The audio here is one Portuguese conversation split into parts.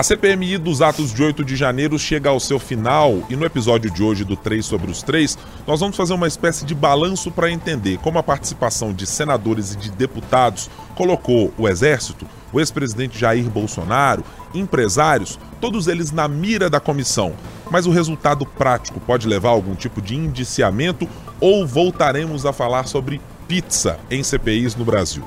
A CPMI dos atos de 8 de janeiro chega ao seu final e no episódio de hoje do 3 sobre os 3, nós vamos fazer uma espécie de balanço para entender como a participação de senadores e de deputados colocou o Exército, o ex-presidente Jair Bolsonaro, empresários, todos eles na mira da comissão. Mas o resultado prático pode levar a algum tipo de indiciamento ou voltaremos a falar sobre pizza em CPIs no Brasil.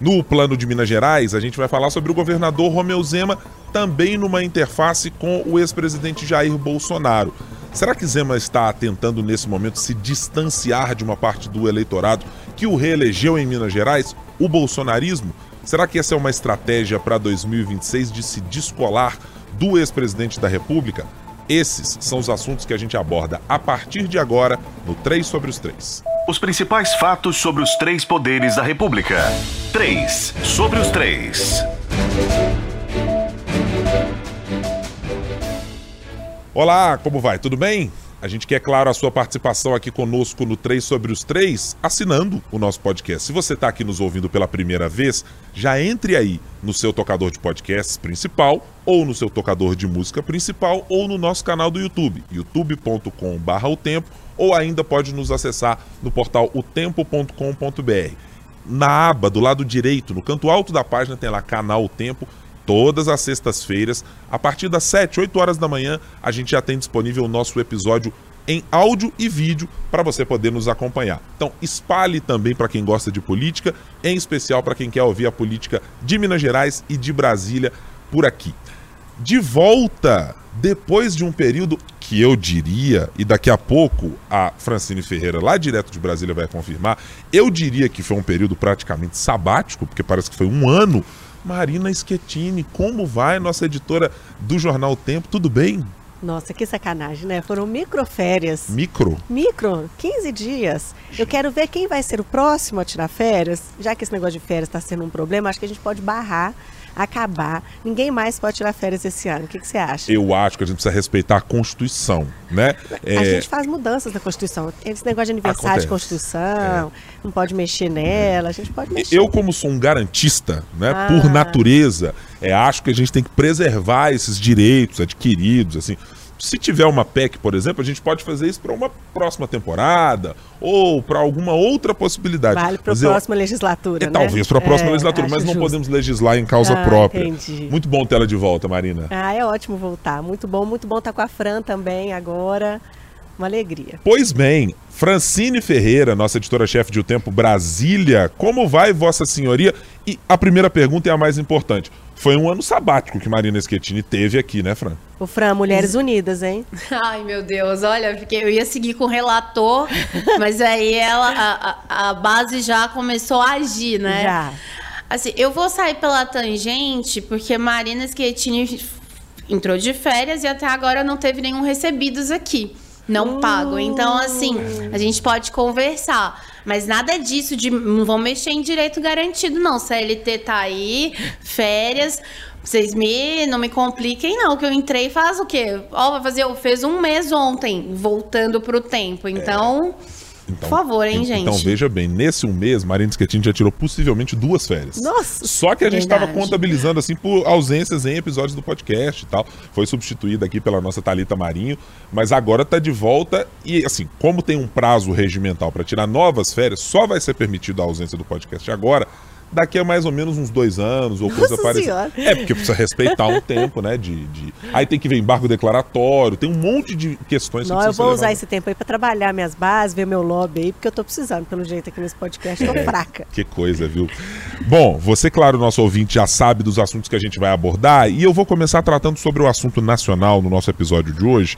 No plano de Minas Gerais, a gente vai falar sobre o governador Romeu Zema, também numa interface com o ex-presidente Jair Bolsonaro. Será que Zema está tentando nesse momento se distanciar de uma parte do eleitorado que o reelegeu em Minas Gerais, o bolsonarismo? Será que essa é uma estratégia para 2026 de se descolar do ex-presidente da República? Esses são os assuntos que a gente aborda a partir de agora no 3 sobre os 3. Os principais fatos sobre os três poderes da República. 3 sobre os 3. Olá, como vai? Tudo bem? A gente quer, claro, a sua participação aqui conosco no 3 sobre os 3, assinando o nosso podcast. Se você está aqui nos ouvindo pela primeira vez, já entre aí no seu tocador de podcasts principal, ou no seu tocador de música principal, ou no nosso canal do YouTube, youtube.com.br o tempo, ou ainda pode nos acessar no portal otempo.com.br. Na aba do lado direito, no canto alto da página, tem lá Canal O Tempo todas as sextas-feiras, a partir das 7, 8 horas da manhã, a gente já tem disponível o nosso episódio em áudio e vídeo para você poder nos acompanhar. Então, espalhe também para quem gosta de política, em especial para quem quer ouvir a política de Minas Gerais e de Brasília por aqui. De volta, depois de um período que eu diria, e daqui a pouco a Francine Ferreira, lá direto de Brasília, vai confirmar, eu diria que foi um período praticamente sabático, porque parece que foi um ano Marina Schettini, como vai, nossa editora do jornal Tempo? Tudo bem? Nossa, que sacanagem, né? Foram microférias. Micro? Micro, 15 dias. Eu quero ver quem vai ser o próximo a tirar férias. Já que esse negócio de férias está sendo um problema, acho que a gente pode barrar acabar. Ninguém mais pode tirar férias esse ano. O que, que você acha? Eu acho que a gente precisa respeitar a Constituição, né? É... A gente faz mudanças na Constituição. Esse negócio de aniversário Acontece. de Constituição, é. não pode mexer nela, a gente pode mexer. Eu, como sou um garantista, né, ah. por natureza, é, acho que a gente tem que preservar esses direitos adquiridos, assim se tiver uma PEC, por exemplo, a gente pode fazer isso para uma próxima temporada ou para alguma outra possibilidade. Vale para a próxima legislatura. É, né? Talvez para a próxima é, legislatura, mas não justo. podemos legislar em causa ah, própria. Entendi. Muito bom tê-la de volta, Marina. Ah, é ótimo voltar. Muito bom, muito bom estar com a Fran também agora. Uma alegria. Pois bem, Francine Ferreira, nossa editora-chefe de O Tempo Brasília, como vai, Vossa Senhoria? E a primeira pergunta é a mais importante. Foi um ano sabático que Marina Schettini teve aqui, né, Fran? O Fran, Mulheres Unidas, hein? Ai, meu Deus, olha, porque eu ia seguir com o relator, mas aí ela, a, a base já começou a agir, né? Já. Assim, eu vou sair pela tangente, porque Marina Schettini entrou de férias e até agora não teve nenhum recebidos aqui não pago. Então, assim, a gente pode conversar. Mas nada disso de não vão mexer em direito garantido, não. CLT tá aí, férias. Vocês me não me compliquem, não, que eu entrei faz o quê? Ó, vai fazer, fez um mês ontem, voltando pro tempo. Então. É. Então, Por favor, hein, gente? Então veja bem, nesse um mês, Marina Schettini já tirou possivelmente duas férias. Nossa! Só que a gente estava contabilizando assim por ausências em episódios do podcast e tal. Foi substituída aqui pela nossa Talita Marinho, mas agora está de volta e assim, como tem um prazo regimental para tirar novas férias, só vai ser permitido a ausência do podcast agora daqui a mais ou menos uns dois anos ou coisa parecida. É, porque precisa respeitar um tempo, né? De, de, Aí tem que ver embargo declaratório, tem um monte de questões Não, que eu vou usar esse tempo aí para trabalhar minhas bases, ver meu lobby aí, porque eu tô precisando, pelo jeito, aqui nesse podcast, tô é, fraca. Que coisa, viu? Bom, você, claro, nosso ouvinte, já sabe dos assuntos que a gente vai abordar, e eu vou começar tratando sobre o assunto nacional no nosso episódio de hoje,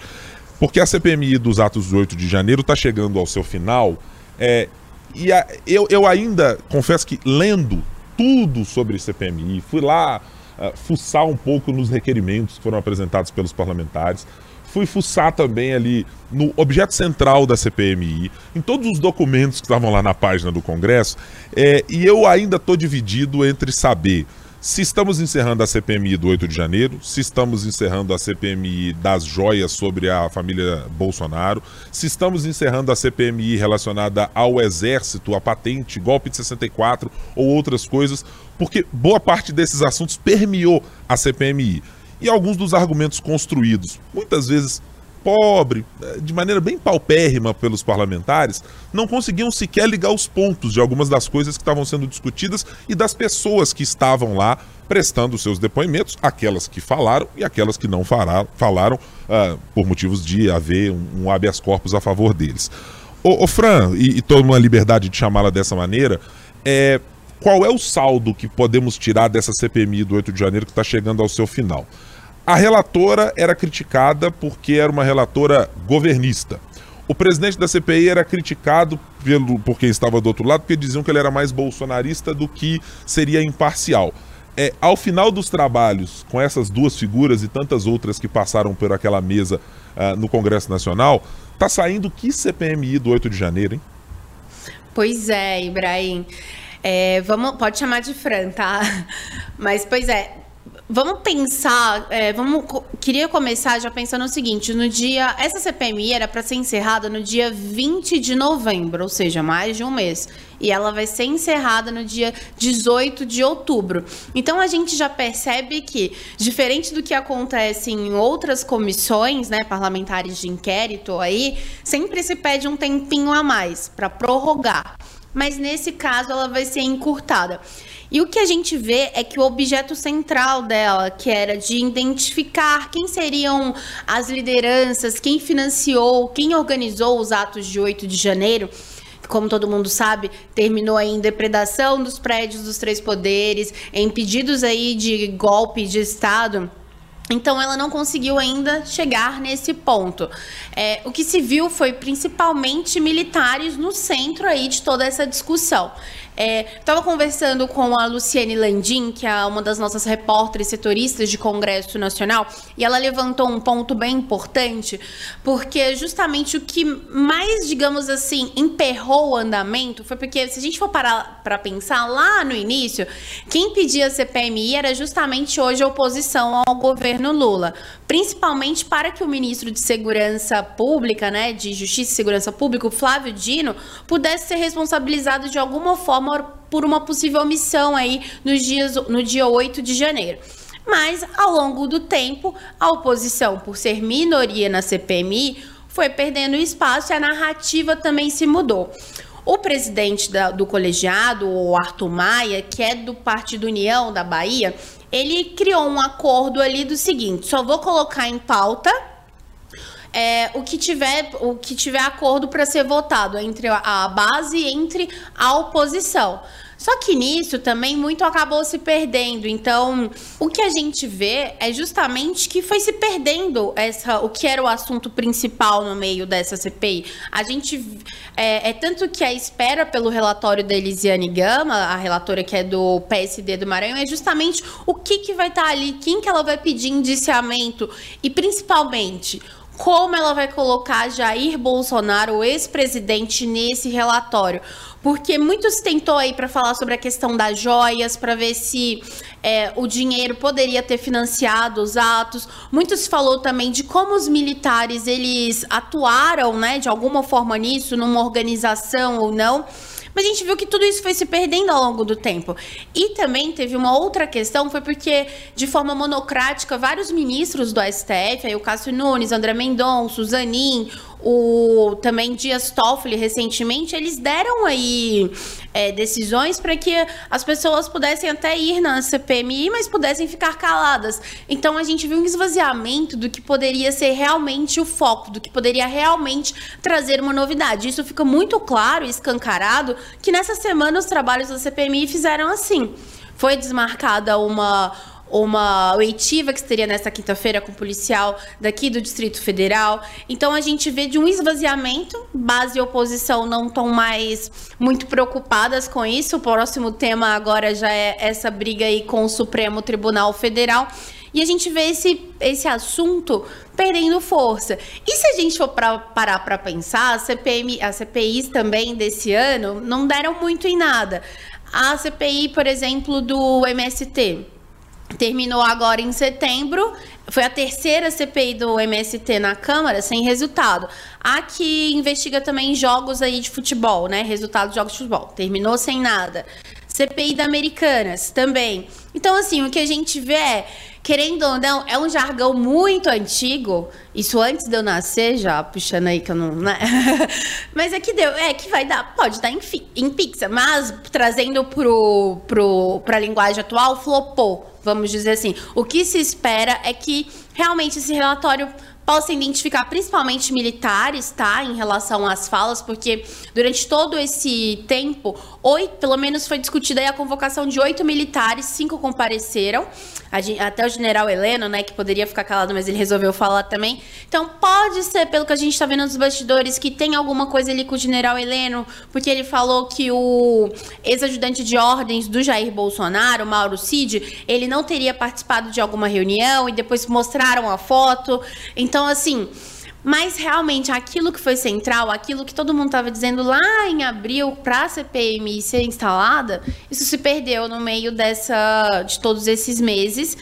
porque a CPMI dos atos do 8 de janeiro está chegando ao seu final. É, e a, eu, eu ainda, confesso que lendo tudo sobre CPMI, fui lá uh, fuçar um pouco nos requerimentos que foram apresentados pelos parlamentares, fui fuçar também ali no objeto central da CPMI, em todos os documentos que estavam lá na página do Congresso, é, e eu ainda estou dividido entre saber se estamos encerrando a CPMI do 8 de janeiro, se estamos encerrando a CPMI das joias sobre a família Bolsonaro, se estamos encerrando a CPMI relacionada ao Exército, a patente, golpe de 64 ou outras coisas, porque boa parte desses assuntos permeou a CPMI. e alguns dos argumentos construídos, muitas vezes pobre, de maneira bem paupérrima pelos parlamentares, não conseguiam sequer ligar os pontos de algumas das coisas que estavam sendo discutidas e das pessoas que estavam lá prestando seus depoimentos, aquelas que falaram e aquelas que não falaram, falaram uh, por motivos de haver um, um habeas corpus a favor deles. Ô Fran, e, e tomo a liberdade de chamá-la dessa maneira, é, qual é o saldo que podemos tirar dessa CPMI do 8 de janeiro que está chegando ao seu final? A relatora era criticada porque era uma relatora governista. O presidente da CPI era criticado pelo, por quem estava do outro lado, porque diziam que ele era mais bolsonarista do que seria imparcial. É, ao final dos trabalhos, com essas duas figuras e tantas outras que passaram por aquela mesa uh, no Congresso Nacional, tá saindo que CPMI do 8 de janeiro, hein? Pois é, Ibrahim. É, vamos, pode chamar de Fran, tá? Mas, pois é, Vamos pensar, é, vamos, queria começar já pensando o seguinte, no dia, essa CPMI era para ser encerrada no dia 20 de novembro, ou seja, mais de um mês, e ela vai ser encerrada no dia 18 de outubro. Então a gente já percebe que, diferente do que acontece em outras comissões, né, parlamentares de inquérito aí, sempre se pede um tempinho a mais para prorrogar. Mas nesse caso ela vai ser encurtada. E o que a gente vê é que o objeto central dela, que era de identificar quem seriam as lideranças, quem financiou, quem organizou os atos de 8 de janeiro, como todo mundo sabe, terminou aí em depredação dos prédios dos três poderes, em pedidos aí de golpe de Estado. Então ela não conseguiu ainda chegar nesse ponto. É, o que se viu foi principalmente militares no centro aí de toda essa discussão. Estava é, conversando com a Luciane Landim, que é uma das nossas repórteres setoristas de Congresso Nacional, e ela levantou um ponto bem importante, porque justamente o que mais, digamos assim, emperrou o andamento foi porque, se a gente for parar para pensar lá no início, quem pedia a CPMI era justamente hoje a oposição ao governo Lula, principalmente para que o ministro de Segurança Pública, né, de Justiça e Segurança Pública, Flávio Dino, pudesse ser responsabilizado de alguma forma por uma possível omissão aí nos dias, no dia 8 de janeiro. Mas, ao longo do tempo, a oposição, por ser minoria na CPMI, foi perdendo espaço e a narrativa também se mudou. O presidente da, do colegiado, o Arthur Maia, que é do Partido União da Bahia, ele criou um acordo ali do seguinte: só vou colocar em pauta é, o que tiver o que tiver acordo para ser votado entre a base e entre a oposição. Só que nisso também muito acabou se perdendo. Então, o que a gente vê é justamente que foi se perdendo essa, o que era o assunto principal no meio dessa CPI. A gente é, é tanto que a espera pelo relatório da Elisiane Gama, a relatora que é do PSD do Maranhão, é justamente o que, que vai estar tá ali, quem que ela vai pedir indiciamento e principalmente como ela vai colocar Jair Bolsonaro, o ex-presidente, nesse relatório. Porque muito se tentou aí para falar sobre a questão das joias, para ver se é, o dinheiro poderia ter financiado os atos. Muito se falou também de como os militares eles atuaram, né, de alguma forma nisso, numa organização ou não. Mas a gente viu que tudo isso foi se perdendo ao longo do tempo. E também teve uma outra questão, foi porque, de forma monocrática, vários ministros do STF, aí o Cássio Nunes, André Mendonça, Zanin, o também Dias Toffoli recentemente, eles deram aí é, decisões para que as pessoas pudessem até ir na CPMI, mas pudessem ficar caladas. Então a gente viu um esvaziamento do que poderia ser realmente o foco, do que poderia realmente trazer uma novidade. Isso fica muito claro e escancarado que nessa semana os trabalhos da CPMI fizeram assim. Foi desmarcada uma uma oitiva que seria nesta quinta-feira com policial daqui do Distrito Federal. Então a gente vê de um esvaziamento, base e oposição não estão mais muito preocupadas com isso. O próximo tema agora já é essa briga aí com o Supremo Tribunal Federal. E a gente vê esse, esse assunto perdendo força. E se a gente for pra, parar para pensar, a CPM, as CPIs também desse ano não deram muito em nada. A CPI, por exemplo, do MST, terminou agora em setembro. Foi a terceira CPI do MST na Câmara sem resultado. A que investiga também jogos aí de futebol, né? Resultado de jogos de futebol. Terminou sem nada. CPI da Americanas também. Então, assim, o que a gente vê é querendo ou não, é um jargão muito antigo. Isso antes de eu nascer, já puxando aí que eu não. Né? mas é que deu, é que vai dar, pode dar em, em Pixar, mas trazendo pro, pro, pra linguagem atual, flopou, vamos dizer assim. O que se espera é que realmente esse relatório possa identificar principalmente militares, tá? Em relação às falas, porque durante todo esse tempo, oito, pelo menos foi discutida a convocação de oito militares, cinco compareceram. Até o general Heleno, né, que poderia ficar calado, mas ele resolveu falar também. Então, pode ser, pelo que a gente está vendo nos bastidores, que tem alguma coisa ali com o general Heleno, porque ele falou que o ex-ajudante de ordens do Jair Bolsonaro, Mauro Cid, ele não teria participado de alguma reunião e depois mostraram a foto. Então, assim. Mas realmente aquilo que foi central, aquilo que todo mundo estava dizendo lá em abril para a CPMI ser instalada, isso se perdeu no meio dessa de todos esses meses.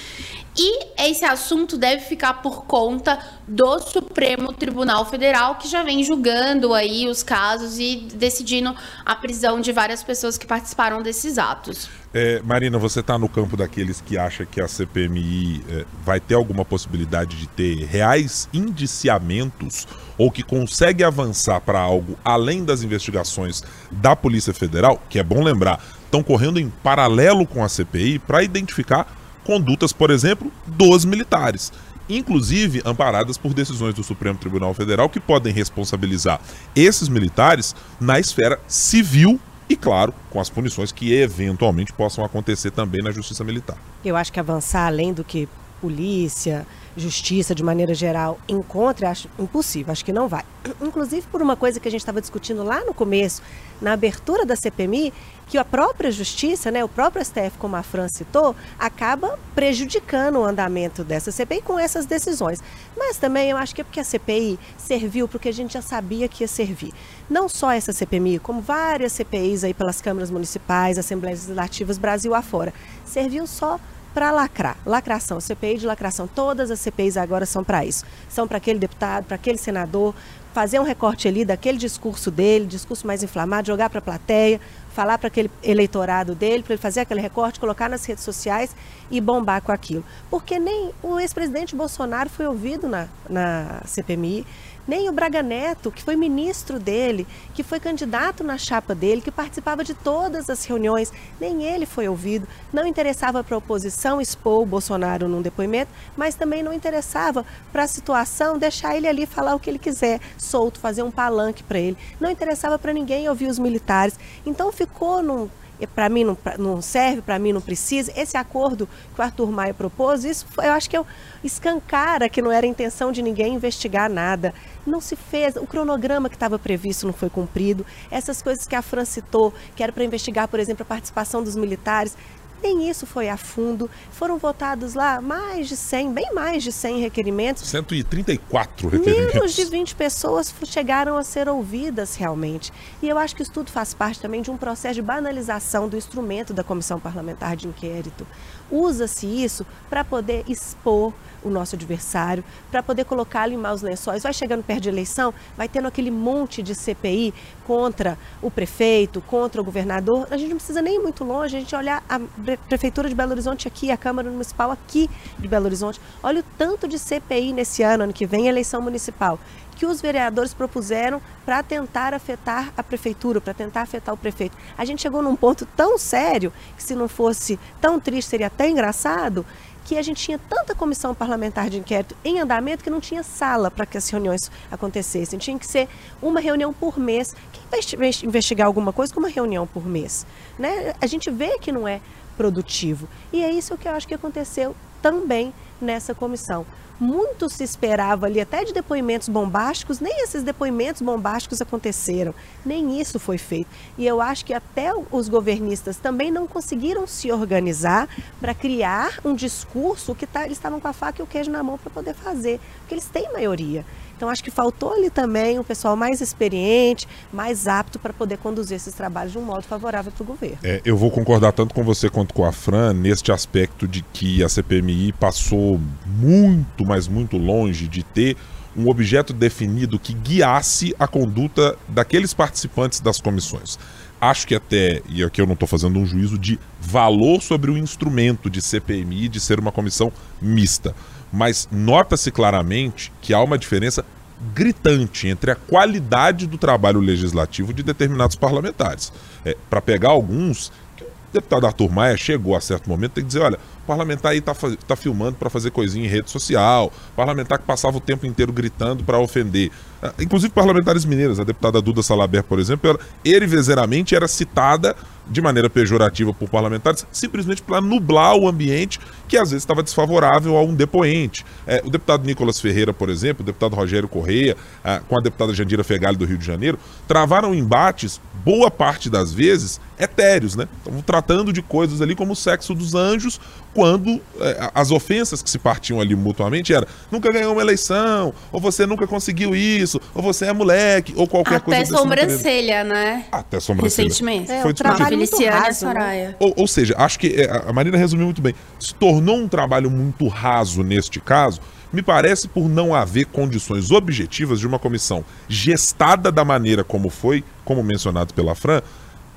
E esse assunto deve ficar por conta do Supremo Tribunal Federal, que já vem julgando aí os casos e decidindo a prisão de várias pessoas que participaram desses atos. É, Marina, você está no campo daqueles que acham que a CPMI é, vai ter alguma possibilidade de ter reais indiciamentos ou que consegue avançar para algo além das investigações da Polícia Federal, que é bom lembrar, estão correndo em paralelo com a CPI para identificar condutas, por exemplo, dos militares inclusive amparadas por decisões do Supremo Tribunal Federal que podem responsabilizar esses militares na esfera civil e, claro, com as punições que eventualmente possam acontecer também na Justiça Militar. Eu acho que avançar além do que polícia, justiça de maneira geral encontre, acho impossível, acho que não vai. Inclusive por uma coisa que a gente estava discutindo lá no começo, na abertura da CPMI, que a própria justiça, né, o próprio STF, como a Fran citou, acaba prejudicando o andamento dessa CPI com essas decisões. Mas também eu acho que é porque a CPI serviu porque a gente já sabia que ia servir. Não só essa CPMI, como várias CPIs aí pelas câmaras municipais, assembleias legislativas Brasil afora. Serviu só para lacrar. Lacração, CPI de lacração. Todas as CPIs agora são para isso. São para aquele deputado, para aquele senador, fazer um recorte ali daquele discurso dele, discurso mais inflamado, jogar para a plateia, falar para aquele eleitorado dele, para ele fazer aquele recorte, colocar nas redes sociais e bombar com aquilo. Porque nem o ex-presidente Bolsonaro foi ouvido na, na CPMI, nem o Braga Neto, que foi ministro dele, que foi candidato na chapa dele, que participava de todas as reuniões, nem ele foi ouvido. Não interessava para a oposição expor o Bolsonaro num depoimento, mas também não interessava para a situação deixar ele ali falar o que ele quiser, solto, fazer um palanque para ele. Não interessava para ninguém ouvir os militares. Então ficou num para mim não, não serve, para mim não precisa. Esse acordo que o Arthur Maia propôs, isso eu acho que eu escancara que não era intenção de ninguém investigar nada. Não se fez, o cronograma que estava previsto não foi cumprido. Essas coisas que a Fran citou, que era para investigar, por exemplo, a participação dos militares, nem isso foi a fundo. Foram votados lá mais de 100, bem mais de 100 requerimentos. 134 requerimentos. Menos de 20 pessoas chegaram a ser ouvidas realmente. E eu acho que isso tudo faz parte também de um processo de banalização do instrumento da Comissão Parlamentar de Inquérito. Usa-se isso para poder expor o nosso adversário, para poder colocá-lo em maus lençóis. Vai chegando perto de eleição, vai tendo aquele monte de CPI contra o prefeito, contra o governador. A gente não precisa nem ir muito longe, a gente olhar a Prefeitura de Belo Horizonte aqui, a Câmara Municipal aqui de Belo Horizonte. Olha o tanto de CPI nesse ano, ano que vem, eleição municipal que os vereadores propuseram para tentar afetar a prefeitura, para tentar afetar o prefeito. A gente chegou num ponto tão sério que se não fosse tão triste seria até engraçado, que a gente tinha tanta comissão parlamentar de inquérito em andamento que não tinha sala para que as reuniões acontecessem. Tinha que ser uma reunião por mês. Quem vai investigar alguma coisa com uma reunião por mês? Né? A gente vê que não é produtivo. E é isso que eu acho que aconteceu também nessa comissão muito se esperava ali, até de depoimentos bombásticos, nem esses depoimentos bombásticos aconteceram, nem isso foi feito. E eu acho que até os governistas também não conseguiram se organizar para criar um discurso que tá, eles estavam com a faca e o queijo na mão para poder fazer, porque eles têm maioria. Então acho que faltou ali também um pessoal mais experiente, mais apto para poder conduzir esses trabalhos de um modo favorável para o governo. É, eu vou concordar tanto com você quanto com a Fran neste aspecto de que a CPMI passou muito, mas muito longe de ter um objeto definido que guiasse a conduta daqueles participantes das comissões. Acho que até, e aqui eu não estou fazendo um juízo de valor sobre o instrumento de CPMI de ser uma comissão mista, mas nota-se claramente que há uma diferença gritante entre a qualidade do trabalho legislativo de determinados parlamentares. É, Para pegar alguns, o deputado Arthur Maia chegou a certo momento, tem que dizer, olha, parlamentar aí está tá filmando para fazer coisinha em rede social, parlamentar que passava o tempo inteiro gritando para ofender. Ah, Inclusive parlamentares mineiras, a deputada Duda Salaber, por exemplo, ela, erivezeiramente era citada de maneira pejorativa por parlamentares, simplesmente para nublar o ambiente que às vezes estava desfavorável a um depoente. É, o deputado Nicolas Ferreira, por exemplo, o deputado Rogério Correia, ah, com a deputada Jandira Fegali do Rio de Janeiro, travaram embates, boa parte das vezes, etéreos, né? Estavam tratando de coisas ali como o sexo dos anjos, quando eh, as ofensas que se partiam ali mutuamente era nunca ganhou uma eleição, ou você nunca conseguiu isso, ou você é moleque, ou qualquer coisa Até desse natureza. sobrancelha, né? Até sobrancelha. Recentemente. É, Foi o trabalho muito raso, né? Soraya. Ou, ou seja, acho que é, a Marina resumiu muito bem. Se tornou um trabalho muito raso neste caso, me parece por não haver condições objetivas de uma comissão gestada da maneira como foi, como mencionado pela Fran,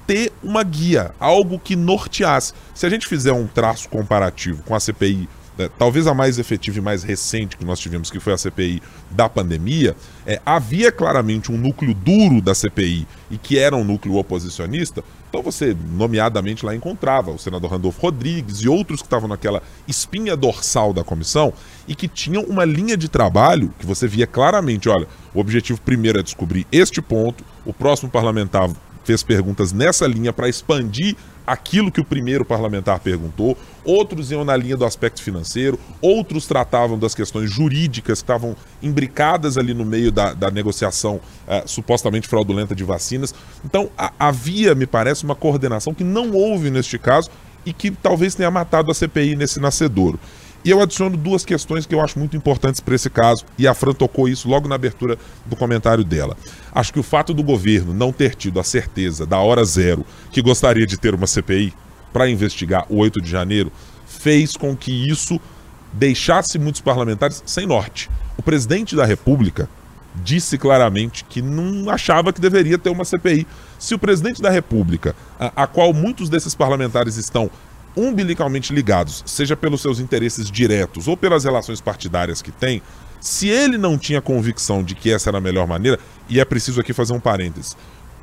ter uma guia, algo que norteasse. Se a gente fizer um traço comparativo com a CPI, né, talvez a mais efetiva e mais recente que nós tivemos, que foi a CPI da pandemia, é, havia claramente um núcleo duro da CPI e que era um núcleo oposicionista. Então você, nomeadamente, lá encontrava o senador Randolfo Rodrigues e outros que estavam naquela espinha dorsal da comissão e que tinham uma linha de trabalho que você via claramente, olha, o objetivo primeiro é descobrir este ponto, o próximo parlamentar fez perguntas nessa linha para expandir aquilo que o primeiro parlamentar perguntou, outros iam na linha do aspecto financeiro, outros tratavam das questões jurídicas que estavam imbricadas ali no meio da, da negociação eh, supostamente fraudulenta de vacinas. Então a- havia, me parece, uma coordenação que não houve neste caso e que talvez tenha matado a CPI nesse nascedouro. E eu adiciono duas questões que eu acho muito importantes para esse caso, e a Fran tocou isso logo na abertura do comentário dela. Acho que o fato do governo não ter tido a certeza da hora zero que gostaria de ter uma CPI para investigar o 8 de janeiro fez com que isso deixasse muitos parlamentares sem norte. O presidente da República disse claramente que não achava que deveria ter uma CPI. Se o presidente da República, a, a qual muitos desses parlamentares estão umbilicalmente ligados, seja pelos seus interesses diretos ou pelas relações partidárias que tem, se ele não tinha convicção de que essa era a melhor maneira, e é preciso aqui fazer um parênteses.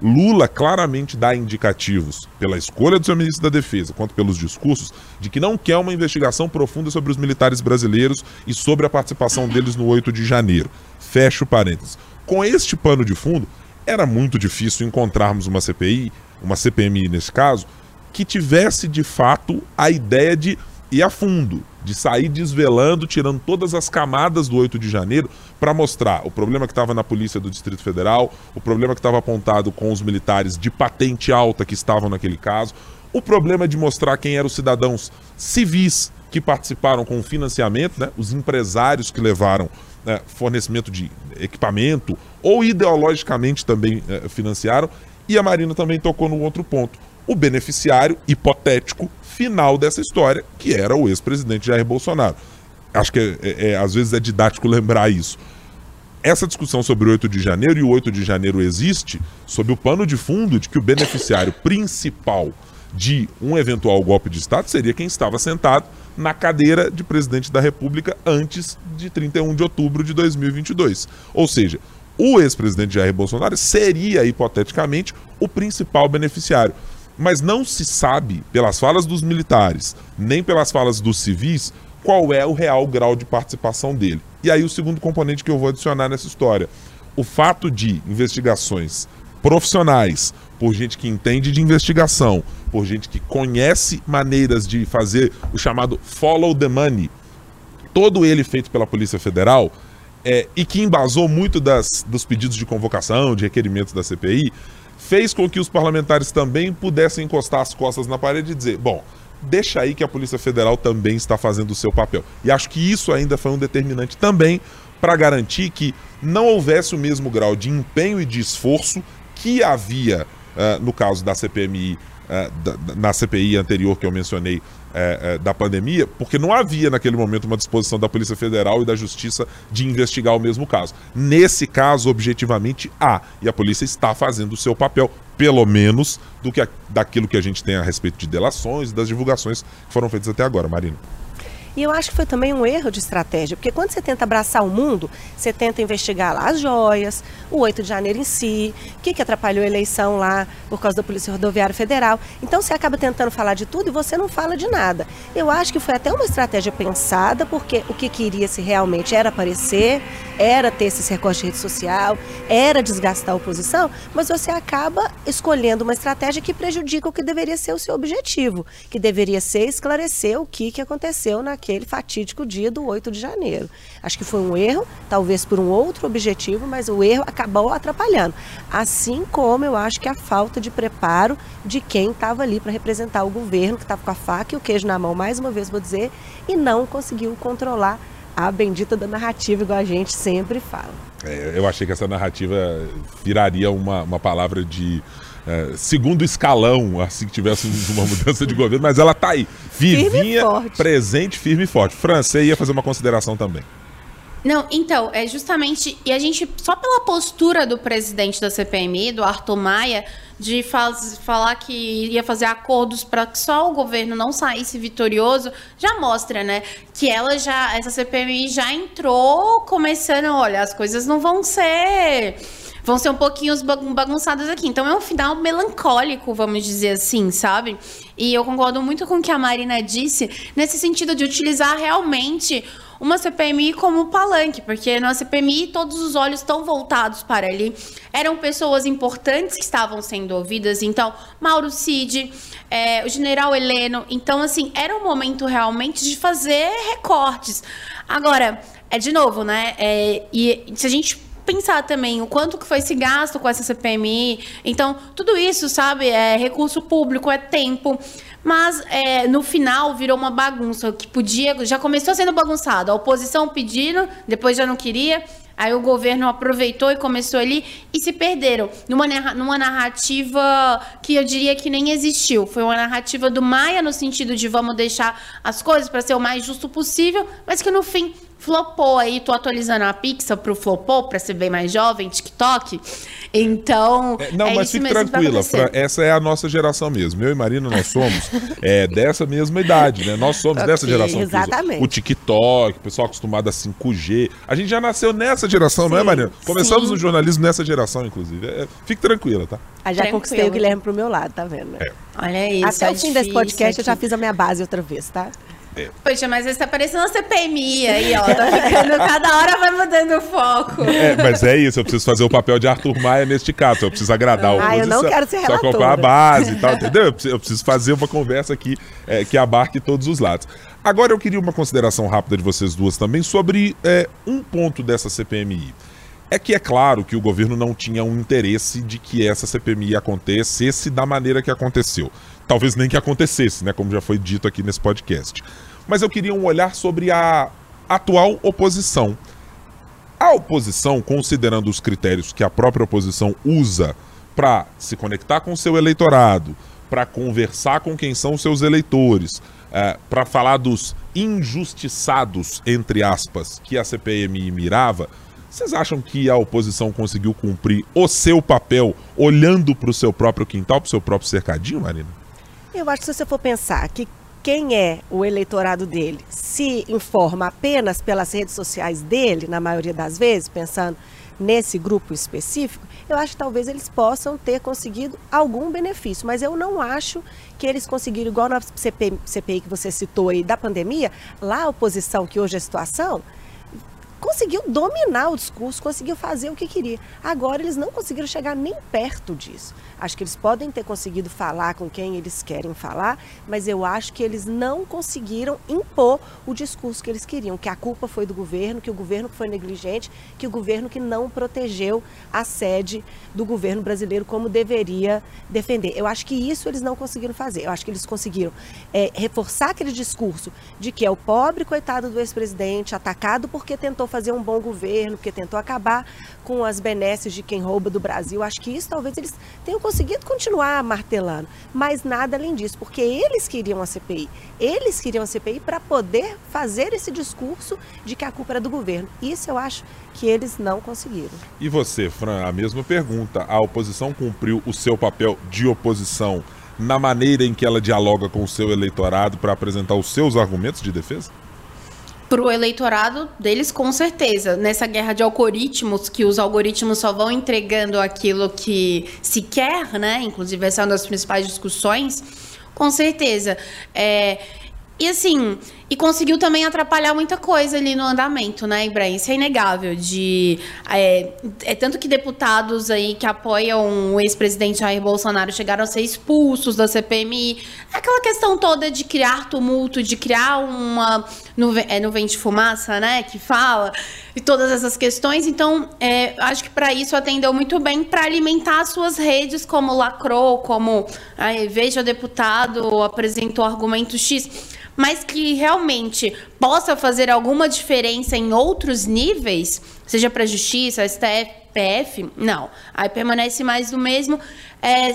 Lula claramente dá indicativos, pela escolha do seu ministro da Defesa, quanto pelos discursos, de que não quer uma investigação profunda sobre os militares brasileiros e sobre a participação deles no 8 de janeiro. Fecho parênteses. Com este pano de fundo, era muito difícil encontrarmos uma CPI, uma CPMI nesse caso, que tivesse de fato a ideia de ir a fundo, de sair desvelando, tirando todas as camadas do 8 de janeiro para mostrar o problema que estava na Polícia do Distrito Federal, o problema que estava apontado com os militares de patente alta que estavam naquele caso, o problema de mostrar quem eram os cidadãos civis que participaram com o financiamento, né, os empresários que levaram né, fornecimento de equipamento ou ideologicamente também eh, financiaram, e a Marina também tocou no outro ponto o beneficiário hipotético final dessa história, que era o ex-presidente Jair Bolsonaro. Acho que é- é- é- às vezes é didático lembrar isso. Essa discussão sobre o 8 de janeiro e o 8 de janeiro existe sob o pano de fundo de que o beneficiário principal de um eventual golpe de Estado seria quem estava sentado na cadeira de presidente da República antes de 31 de outubro de 2022. Ou seja, o ex-presidente Jair Bolsonaro seria, hipoteticamente, o principal beneficiário. Mas não se sabe, pelas falas dos militares, nem pelas falas dos civis, qual é o real grau de participação dele. E aí o segundo componente que eu vou adicionar nessa história. O fato de investigações profissionais, por gente que entende de investigação, por gente que conhece maneiras de fazer o chamado follow the money, todo ele feito pela Polícia Federal, é, e que embasou muito das, dos pedidos de convocação, de requerimentos da CPI, fez com que os parlamentares também pudessem encostar as costas na parede e dizer: bom, deixa aí que a Polícia Federal também está fazendo o seu papel. E acho que isso ainda foi um determinante também para garantir que não houvesse o mesmo grau de empenho e de esforço que havia ah, no caso da CPMI, ah, da- da- na CPI anterior que eu mencionei eh, eh, da pandemia, porque não havia naquele momento uma disposição da Polícia Federal e da Justiça de investigar o mesmo caso. Nesse caso, objetivamente, há. E a polícia está fazendo o seu papel pelo menos, do que a, daquilo que a gente tem a respeito de delações e das divulgações que foram feitas até agora, Marina. E eu acho que foi também um erro de estratégia, porque quando você tenta abraçar o mundo, você tenta investigar lá as joias, o 8 de janeiro em si, o que, que atrapalhou a eleição lá por causa da Polícia Rodoviária Federal. Então você acaba tentando falar de tudo e você não fala de nada. Eu acho que foi até uma estratégia pensada, porque o que queria se realmente era aparecer, era ter esse recorte de rede social, era desgastar a oposição, mas você acaba escolhendo uma estratégia que prejudica o que deveria ser o seu objetivo, que deveria ser esclarecer o que, que aconteceu naquele fatídico dia do 8 de janeiro. Acho que foi um erro, talvez por um outro objetivo, mas o erro acabou atrapalhando. Assim como eu acho que a falta de preparo de quem estava ali para representar o governo, que estava com a faca e o queijo na mão, mais uma vez vou dizer, e não conseguiu controlar a bendita da narrativa, igual a gente sempre fala. É, eu achei que essa narrativa viraria uma, uma palavra de é, segundo escalão, assim que tivesse uma mudança de governo, mas ela tá aí, vivinha, firme presente, firme e forte. Fran, você ia fazer uma consideração também. Não, então, é justamente. E a gente, só pela postura do presidente da CPMI, do Arthur Maia, de faz, falar que ia fazer acordos para que só o governo não saísse vitorioso, já mostra, né? Que ela já, essa CPMI já entrou começando, olha, as coisas não vão ser vão ser um pouquinho bagunçadas aqui. Então é um final melancólico, vamos dizer assim, sabe? E eu concordo muito com o que a Marina disse, nesse sentido de utilizar realmente uma CPMI como palanque, porque na CPMI todos os olhos estão voltados para ali. Eram pessoas importantes que estavam sendo ouvidas, então, Mauro Cid, é, o general Heleno. Então, assim, era um momento realmente de fazer recortes. Agora, é de novo, né? É, e se a gente pensar também o quanto que foi esse gasto com essa CPMI. Então, tudo isso, sabe, é recurso público, é tempo. Mas é, no final virou uma bagunça que podia. Já começou sendo bagunçado. A oposição pedindo, depois já não queria. Aí o governo aproveitou e começou ali e se perderam numa, numa narrativa que eu diria que nem existiu. Foi uma narrativa do Maia no sentido de vamos deixar as coisas para ser o mais justo possível, mas que no fim flopou aí, tô atualizando a Pixar pro flopou, pra ser bem mais jovem, TikTok. Então. É, não, é mas fique tranquila, Fran, essa é a nossa geração mesmo. Eu e Marina, nós somos é, dessa mesma idade, né? Nós somos okay, dessa geração. Exatamente. O TikTok, o pessoal acostumado a 5G. A gente já nasceu nessa geração, sim, não é, Marina? Começamos sim. no jornalismo nessa geração, inclusive. É, fique tranquila, tá? Ah, já Tranquilo. conquistei o Guilherme pro meu lado, tá vendo? É. Olha isso. Até é o fim difícil, desse podcast eu já fiz a minha base outra vez, tá? É. Poxa, mas você tá parecendo uma CPMI aí, ó. Tá ficando, cada hora vai mudando o foco. É, mas é isso, eu preciso fazer o papel de Arthur Maia neste caso. Eu preciso agradar o Ah, eu não quero ser relatora. Só comprar a base e tal, entendeu? Eu preciso, eu preciso fazer uma conversa aqui é, que abarque todos os lados. Agora eu queria uma consideração rápida de vocês duas também sobre é, um ponto dessa CPMI. É que é claro que o governo não tinha um interesse de que essa CPMI acontecesse da maneira que aconteceu. Talvez nem que acontecesse, né? Como já foi dito aqui nesse podcast mas eu queria um olhar sobre a atual oposição. A oposição, considerando os critérios que a própria oposição usa para se conectar com seu eleitorado, para conversar com quem são seus eleitores, é, para falar dos injustiçados, entre aspas, que a CPMI mirava, vocês acham que a oposição conseguiu cumprir o seu papel olhando para o seu próprio quintal, para o seu próprio cercadinho, Marina? Eu acho que se você for pensar que quem é o eleitorado dele. Se informa apenas pelas redes sociais dele, na maioria das vezes, pensando nesse grupo específico, eu acho que talvez eles possam ter conseguido algum benefício, mas eu não acho que eles conseguiram, igual na CPI, que você citou aí da pandemia, lá a oposição, que hoje é a situação, conseguiu dominar o discurso, conseguiu fazer o que queria. Agora eles não conseguiram chegar nem perto disso. Acho que eles podem ter conseguido falar com quem eles querem falar, mas eu acho que eles não conseguiram impor o discurso que eles queriam, que a culpa foi do governo, que o governo foi negligente, que o governo que não protegeu a sede do governo brasileiro como deveria defender. Eu acho que isso eles não conseguiram fazer. Eu acho que eles conseguiram é, reforçar aquele discurso de que é o pobre coitado do ex-presidente atacado porque tentou tentou fazer um bom governo, porque tentou acabar com as benesses de quem rouba do Brasil. Acho que isso talvez eles tenham conseguido continuar martelando, mas nada além disso, porque eles queriam a CPI. Eles queriam a CPI para poder fazer esse discurso de que a culpa era do governo. Isso eu acho que eles não conseguiram. E você, Fran, a mesma pergunta. A oposição cumpriu o seu papel de oposição na maneira em que ela dialoga com o seu eleitorado para apresentar os seus argumentos de defesa? Para o eleitorado deles, com certeza. Nessa guerra de algoritmos, que os algoritmos só vão entregando aquilo que se quer, né? Inclusive, essa é uma das principais discussões. Com certeza. É, e assim, e conseguiu também atrapalhar muita coisa ali no andamento, né, Ibrahim? Isso é inegável. De, é, é tanto que deputados aí que apoiam o ex-presidente Jair Bolsonaro chegaram a ser expulsos da CPMI. Aquela questão toda de criar tumulto, de criar uma nuvem, é, nuvem de fumaça, né, que fala, e todas essas questões. Então, é, acho que para isso atendeu muito bem para alimentar as suas redes, como lacrou, como aí, veja deputado apresentou argumento X mas que realmente possa fazer alguma diferença em outros níveis, seja para a justiça, STF, PF, não. Aí permanece mais do mesmo. É,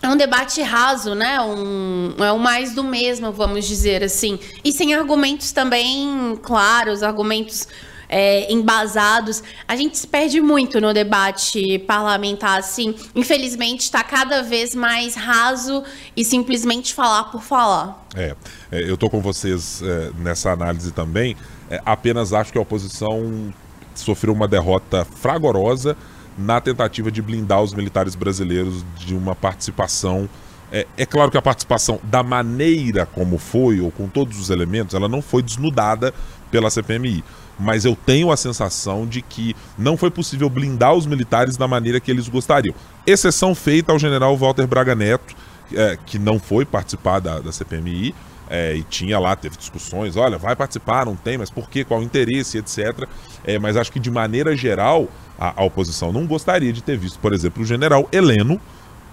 é um debate raso, né? Um, é o mais do mesmo, vamos dizer assim. E sem argumentos também claros, argumentos é, embasados. A gente se perde muito no debate parlamentar, assim. Infelizmente, está cada vez mais raso e simplesmente falar por falar. É, é eu estou com vocês é, nessa análise também. É, apenas acho que a oposição sofreu uma derrota fragorosa na tentativa de blindar os militares brasileiros de uma participação. É, é, claro que a participação, da maneira como foi, ou com todos os elementos, ela não foi desnudada pela CPMI mas eu tenho a sensação de que não foi possível blindar os militares da maneira que eles gostariam. Exceção feita ao general Walter Braga Neto, é, que não foi participar da, da CPMI, é, e tinha lá, teve discussões, olha, vai participar, não tem, mas por quê, qual o interesse, etc. É, mas acho que de maneira geral, a, a oposição não gostaria de ter visto, por exemplo, o general Heleno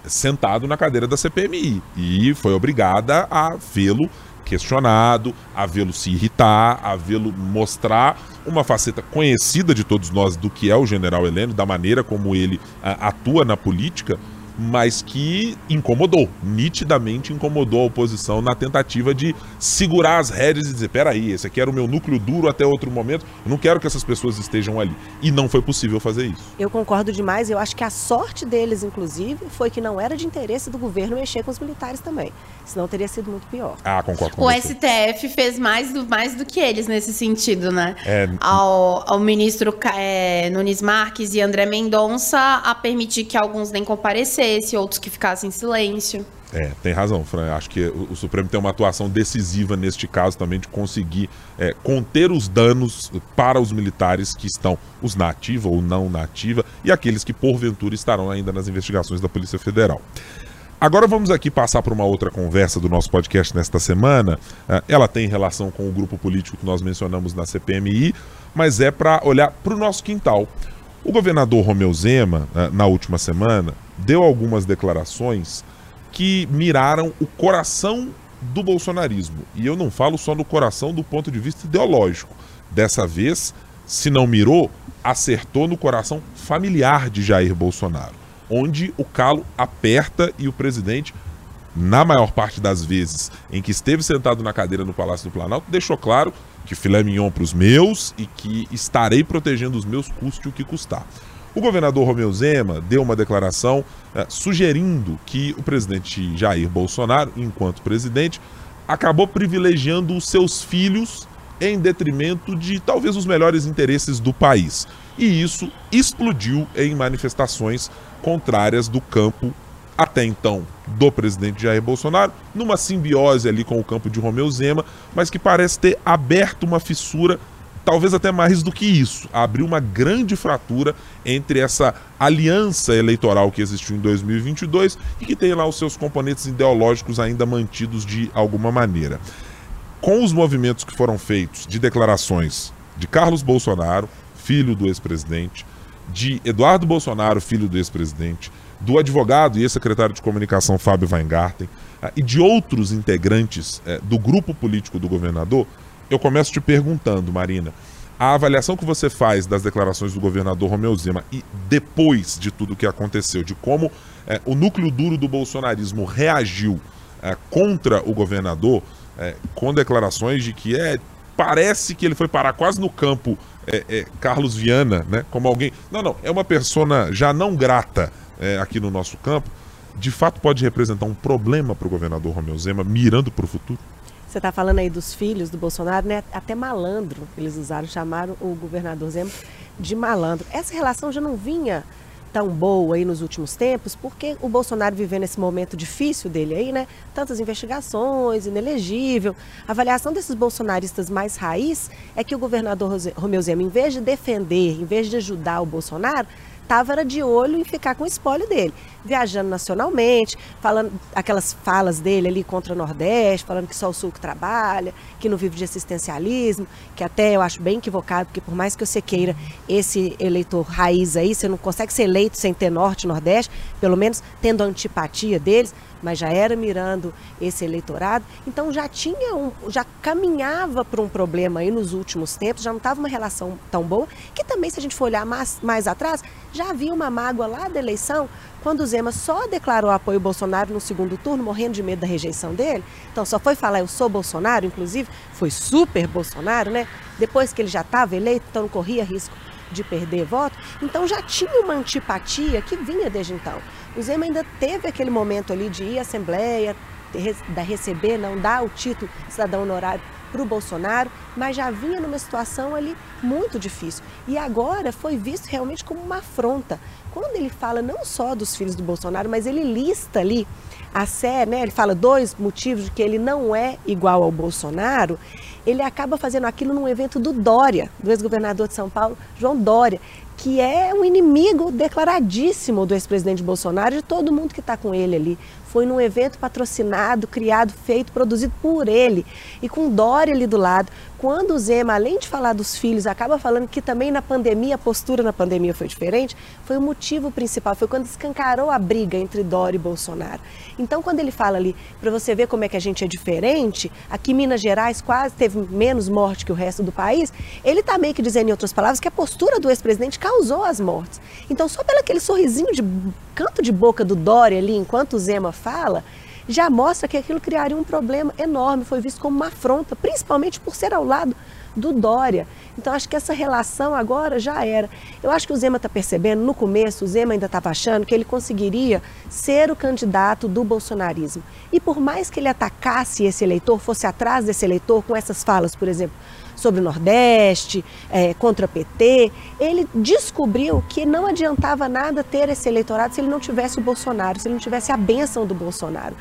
sentado na cadeira da CPMI e foi obrigada a vê-lo questionado, a vê-lo se irritar, a vê-lo mostrar uma faceta conhecida de todos nós do que é o general Heleno, da maneira como ele a, atua na política, mas que incomodou, nitidamente incomodou a oposição na tentativa de segurar as rédeas e dizer: peraí, esse aqui era o meu núcleo duro até outro momento, eu não quero que essas pessoas estejam ali. E não foi possível fazer isso. Eu concordo demais, eu acho que a sorte deles, inclusive, foi que não era de interesse do governo mexer com os militares também. Senão teria sido muito pior. Ah, concordo com O você. STF fez mais do, mais do que eles nesse sentido, né? É... Ao, ao ministro é, Nunes Marques e André Mendonça a permitir que alguns nem comparecessem, outros que ficassem em silêncio. É, tem razão, Fran. Acho que o, Supremo tem uma atuação decisiva neste caso também de conseguir é, conter os danos para os militares que estão, os na ativa ou não na ativa, e aqueles que porventura estarão ainda nas investigações da Polícia Federal. Agora vamos aqui passar por uma outra conversa do nosso podcast nesta semana. É, ela tem relação com o grupo político que nós mencionamos na CPMI, mas é para olhar para o nosso quintal. O governador Romeu Zema, na última semana, deu algumas declarações que miraram o coração do bolsonarismo. E eu não falo só no coração do ponto de vista ideológico. Dessa vez, se não mirou, acertou no coração familiar de Jair Bolsonaro onde o calo aperta e o presidente, na maior parte das vezes em que esteve sentado na cadeira no Palácio do Planalto, deixou claro que filé mignon para os meus e que estarei protegendo os meus custe o que custar. O governador Romeu Zema deu uma declaração eh, sugerindo que o presidente Jair Bolsonaro, enquanto presidente, acabou privilegiando os seus filhos em detrimento de talvez os melhores interesses do país. E isso explodiu em manifestações contrárias do campo até então do presidente Jair Bolsonaro, numa simbiose ali com o campo de Romeu Zema, mas que parece ter aberto uma fissura, talvez até mais do que isso, abriu uma grande fratura entre essa aliança eleitoral que existiu em 2022 e que tem lá os seus componentes ideológicos ainda mantidos de alguma maneira. Com os movimentos que foram feitos de declarações de Carlos Bolsonaro, filho do ex-presidente, de Eduardo Bolsonaro, filho do ex-presidente, do advogado e ex-secretário de comunicação Fábio Weingarten ah, e de outros integrantes eh, do grupo político do governador, eu começo te perguntando, Marina, A avaliação que você faz das declarações do governador Romeu Zema e depois de tudo que aconteceu, de como é, o núcleo duro do bolsonarismo reagiu é, contra o governador, é, com declarações de que é parece que ele foi parar quase no campo é, é, Carlos Viana, né? Como alguém. Não, não, é uma persona já não grata é, aqui no nosso campo. De fato, pode representar um problema para o governador Romeu Zema mirando para o futuro? Você está falando aí dos filhos do Bolsonaro, né? Até malandro eles usaram, chamaram o governador Zema de malandro. Essa relação já não vinha tão boa aí nos últimos tempos, porque o Bolsonaro vivendo esse momento difícil dele aí, né? Tantas investigações, inelegível. A avaliação desses bolsonaristas mais raiz é que o governador Romeu Zema, em vez de defender, em vez de ajudar o Bolsonaro, estava de olho em ficar com o espólio dele, viajando nacionalmente, falando aquelas falas dele ali contra o Nordeste, falando que só o Sul que trabalha, que não vive de assistencialismo, que até eu acho bem equivocado, porque por mais que você queira esse eleitor raiz aí, você não consegue ser eleito sem ter Norte e Nordeste, pelo menos tendo antipatia deles mas já era mirando esse eleitorado, então já tinha um, já caminhava para um problema aí nos últimos tempos, já não estava uma relação tão boa, que também, se a gente for olhar mais, mais atrás, já havia uma mágoa lá da eleição, quando o Zema só declarou apoio ao Bolsonaro no segundo turno, morrendo de medo da rejeição dele. Então só foi falar eu sou Bolsonaro, inclusive, foi super Bolsonaro, né? Depois que ele já estava eleito, então não corria risco de perder voto. Então já tinha uma antipatia que vinha desde então. O Zema ainda teve aquele momento ali de ir à Assembleia, da receber, não dar o título cidadão honorário para o Bolsonaro, mas já vinha numa situação ali muito difícil. E agora foi visto realmente como uma afronta. Quando ele fala não só dos filhos do Bolsonaro, mas ele lista ali a Sé, né? Ele fala dois motivos de que ele não é igual ao Bolsonaro. Ele acaba fazendo aquilo num evento do Dória, do ex-governador de São Paulo, João Dória, que é um inimigo declaradíssimo do ex-presidente Bolsonaro e de todo mundo que está com ele ali. Foi num evento patrocinado, criado, feito, produzido por ele e com Dória ali do lado. Quando o Zema, além de falar dos filhos, acaba falando que também na pandemia, a postura na pandemia foi diferente, foi o motivo principal, foi quando escancarou a briga entre Dória e Bolsonaro. Então, quando ele fala ali, para você ver como é que a gente é diferente, aqui Minas Gerais quase teve menos morte que o resto do país, ele está meio que dizendo, em outras palavras, que a postura do ex-presidente causou as mortes. Então, só pelo aquele sorrisinho de canto de boca do Dória ali, enquanto o Zema fala, já mostra que aquilo criaria um problema enorme, foi visto como uma afronta, principalmente por ser ao lado do Dória. Então acho que essa relação agora já era. Eu acho que o Zema está percebendo, no começo o Zema ainda estava achando que ele conseguiria ser o candidato do bolsonarismo. E por mais que ele atacasse esse eleitor, fosse atrás desse eleitor com essas falas, por exemplo, sobre o Nordeste, é, contra o PT, ele descobriu que não adiantava nada ter esse eleitorado se ele não tivesse o Bolsonaro, se ele não tivesse a bênção do Bolsonaro.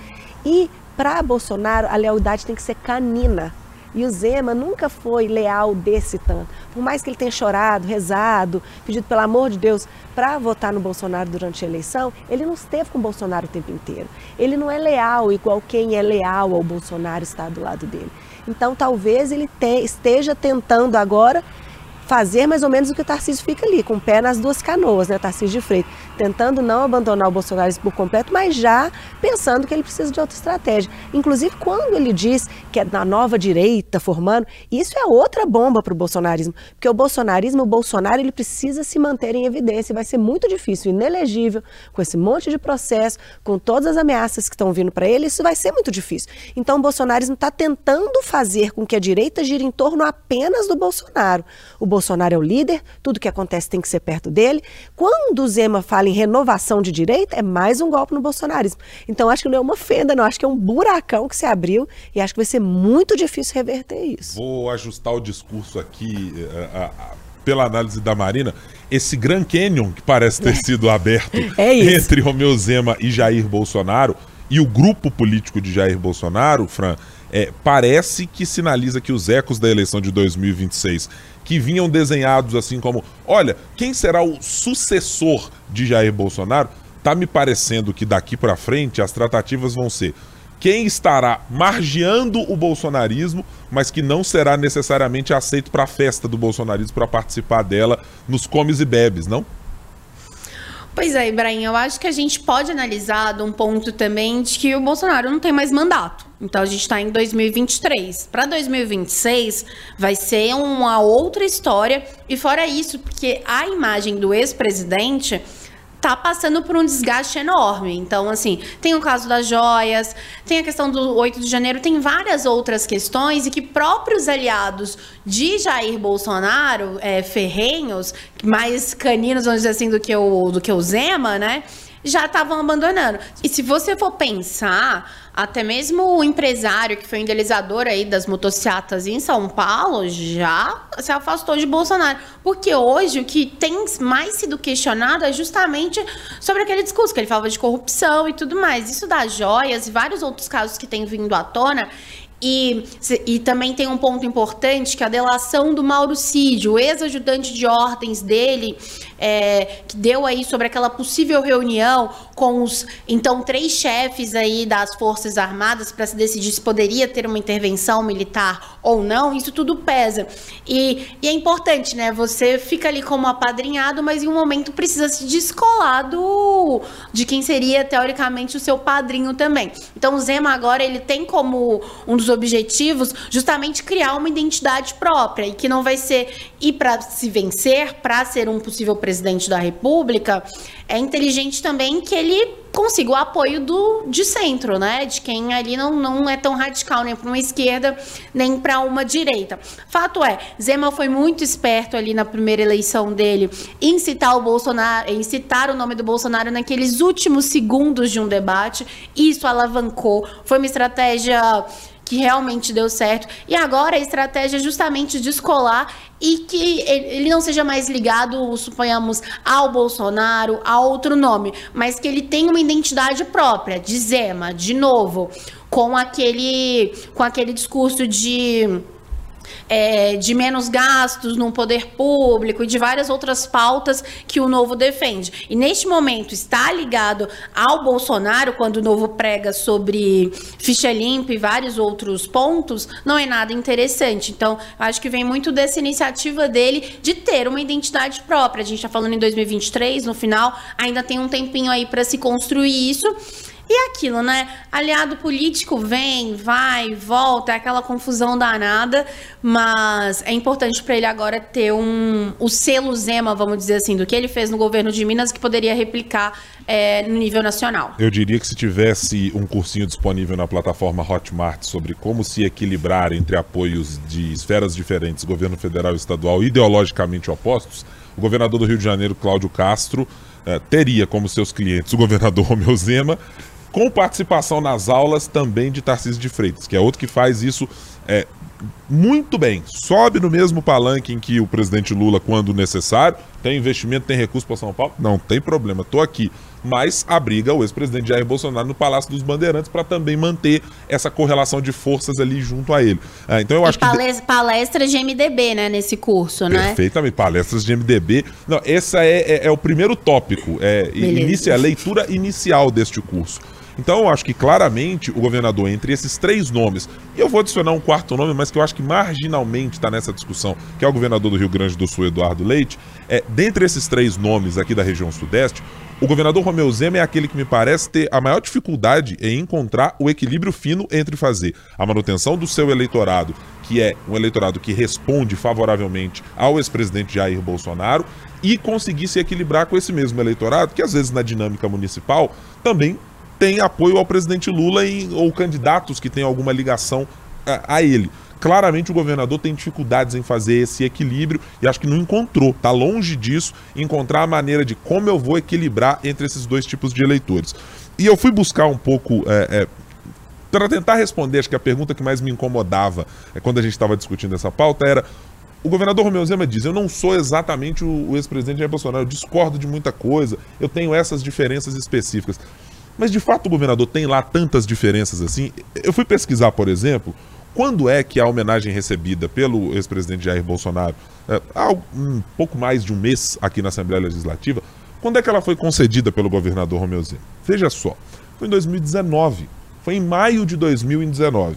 E para Bolsonaro, a lealdade tem que ser canina. E o Zema nunca foi leal desse tanto. Por mais que ele tenha chorado, rezado, pedido pelo amor de Deus para votar no Bolsonaro durante a eleição, ele não esteve com o Bolsonaro o tempo inteiro. Ele não é leal igual quem é leal ao Bolsonaro está do lado dele. Então talvez ele te, esteja tentando agora fazer mais ou menos o que o Tarcísio fica ali, com o pé nas duas canoas, né, Tarcísio de Freitas, tentando não abandonar o Bolsonaro por completo, mas já pensando que ele precisa de outra estratégia. Inclusive, quando ele diz que é da nova direita formando, isso é outra bomba para o bolsonarismo, porque o bolsonarismo, o Bolsonaro, ele precisa se manter em evidência, vai ser muito difícil, inelegível, com esse monte de processo, com todas as ameaças que estão vindo para ele, isso vai ser muito difícil. Então, o bolsonarismo está tentando fazer com que a direita gire em torno apenas do Bolsonaro. O Bolsonaro é o líder, tudo que acontece tem que ser perto dele. Quando o Zema fala em renovação de direita, é mais um golpe no bolsonarismo. Então acho que não é uma fenda, não. Acho que é um buracão que se abriu e acho que vai ser muito difícil reverter isso. Vou ajustar o discurso aqui uh, pela análise da Marina. Esse Grand Canyon que parece ter sido aberto é entre Romeu Zema e Jair Bolsonaro e o grupo político de Jair Bolsonaro, Fran, é, parece que sinaliza que os ecos da eleição de 2026 que vinham desenhados assim como, olha, quem será o sucessor de Jair Bolsonaro? Tá me parecendo que daqui para frente as tratativas vão ser quem estará margeando o bolsonarismo, mas que não será necessariamente aceito para a festa do bolsonarismo para participar dela nos comes e bebes, não? Pois é, Ibrahim, eu acho que a gente pode analisar de um ponto também de que o Bolsonaro não tem mais mandato. Então a gente está em 2023. Para 2026 vai ser uma outra história. E fora isso, porque a imagem do ex-presidente tá passando por um desgaste enorme. Então, assim, tem o caso das joias, tem a questão do 8 de janeiro, tem várias outras questões e que próprios aliados de Jair Bolsonaro, é, ferrenhos, mais caninos, vamos dizer assim, do que o, do que o Zema, né? já estavam abandonando. E se você for pensar, até mesmo o empresário que foi idealizador aí das motocicletas em São Paulo já se afastou de Bolsonaro. Porque hoje o que tem mais sido questionado é justamente sobre aquele discurso que ele falava de corrupção e tudo mais. Isso das joias e vários outros casos que têm vindo à tona, e, e também tem um ponto importante que a delação do Mauro Cid, o ex-ajudante de ordens dele, é, que deu aí sobre aquela possível reunião com os então três chefes aí das Forças Armadas para se decidir se poderia ter uma intervenção militar ou não, isso tudo pesa. E, e é importante, né? Você fica ali como apadrinhado, mas em um momento precisa se descolar do, de quem seria, teoricamente, o seu padrinho também. Então o Zema agora ele tem como um dos objetivos justamente criar uma identidade própria e que não vai ser ir para se vencer, para ser um possível presidente da República, é inteligente também que ele consiga o apoio do de centro, né? De quem ali não, não é tão radical nem para uma esquerda nem para uma direita. Fato é, Zema foi muito esperto ali na primeira eleição dele em citar o Bolsonaro, em citar o nome do Bolsonaro naqueles últimos segundos de um debate. Isso alavancou, foi uma estratégia que realmente deu certo. E agora a estratégia é justamente descolar e que ele não seja mais ligado, suponhamos, ao Bolsonaro, a outro nome, mas que ele tenha uma identidade própria, de Zema, de novo, com aquele, com aquele discurso de é, de menos gastos no poder público e de várias outras pautas que o Novo defende. E neste momento está ligado ao Bolsonaro, quando o Novo prega sobre ficha limpa e vários outros pontos, não é nada interessante. Então, acho que vem muito dessa iniciativa dele de ter uma identidade própria. A gente está falando em 2023, no final, ainda tem um tempinho aí para se construir isso. E é aquilo, né? Aliado político vem, vai, volta, é aquela confusão danada, mas é importante para ele agora ter um o selo Zema, vamos dizer assim, do que ele fez no governo de Minas que poderia replicar é, no nível nacional. Eu diria que se tivesse um cursinho disponível na plataforma Hotmart sobre como se equilibrar entre apoios de esferas diferentes, governo federal e estadual, ideologicamente opostos, o governador do Rio de Janeiro, Cláudio Castro, eh, teria como seus clientes o governador Romeu Zema com participação nas aulas também de Tarcísio de Freitas, que é outro que faz isso é, muito bem. Sobe no mesmo palanque em que o presidente Lula, quando necessário, tem investimento, tem recurso para São Paulo? Não tem problema, estou aqui. Mas abriga o ex-presidente Jair Bolsonaro no Palácio dos Bandeirantes para também manter essa correlação de forças ali junto a ele. É, então eu acho palestra, que. Palestras de MDB, né, nesse curso, né? Perfeitamente, palestras de MDB. Não, essa é, é, é o primeiro tópico. É, inicia, a leitura inicial deste curso. Então eu acho que claramente o governador, entre esses três nomes, e eu vou adicionar um quarto nome, mas que eu acho que marginalmente está nessa discussão, que é o governador do Rio Grande do Sul, Eduardo Leite, é, dentre esses três nomes aqui da região sudeste, o governador Romeu Zema é aquele que me parece ter a maior dificuldade em encontrar o equilíbrio fino entre fazer a manutenção do seu eleitorado, que é um eleitorado que responde favoravelmente ao ex-presidente Jair Bolsonaro, e conseguir se equilibrar com esse mesmo eleitorado, que às vezes na dinâmica municipal também tem apoio ao presidente Lula em, ou candidatos que têm alguma ligação a, a ele. Claramente o governador tem dificuldades em fazer esse equilíbrio e acho que não encontrou, está longe disso, encontrar a maneira de como eu vou equilibrar entre esses dois tipos de eleitores. E eu fui buscar um pouco é, é, para tentar responder, acho que a pergunta que mais me incomodava é, quando a gente estava discutindo essa pauta era o governador Romeu Zema diz: Eu não sou exatamente o, o ex-presidente Jair Bolsonaro, eu discordo de muita coisa, eu tenho essas diferenças específicas. Mas de fato o governador tem lá tantas diferenças assim? Eu fui pesquisar, por exemplo, quando é que a homenagem recebida pelo ex-presidente Jair Bolsonaro, é, há um pouco mais de um mês aqui na Assembleia Legislativa, quando é que ela foi concedida pelo governador Romeu Zema? Veja só, foi em 2019, foi em maio de 2019.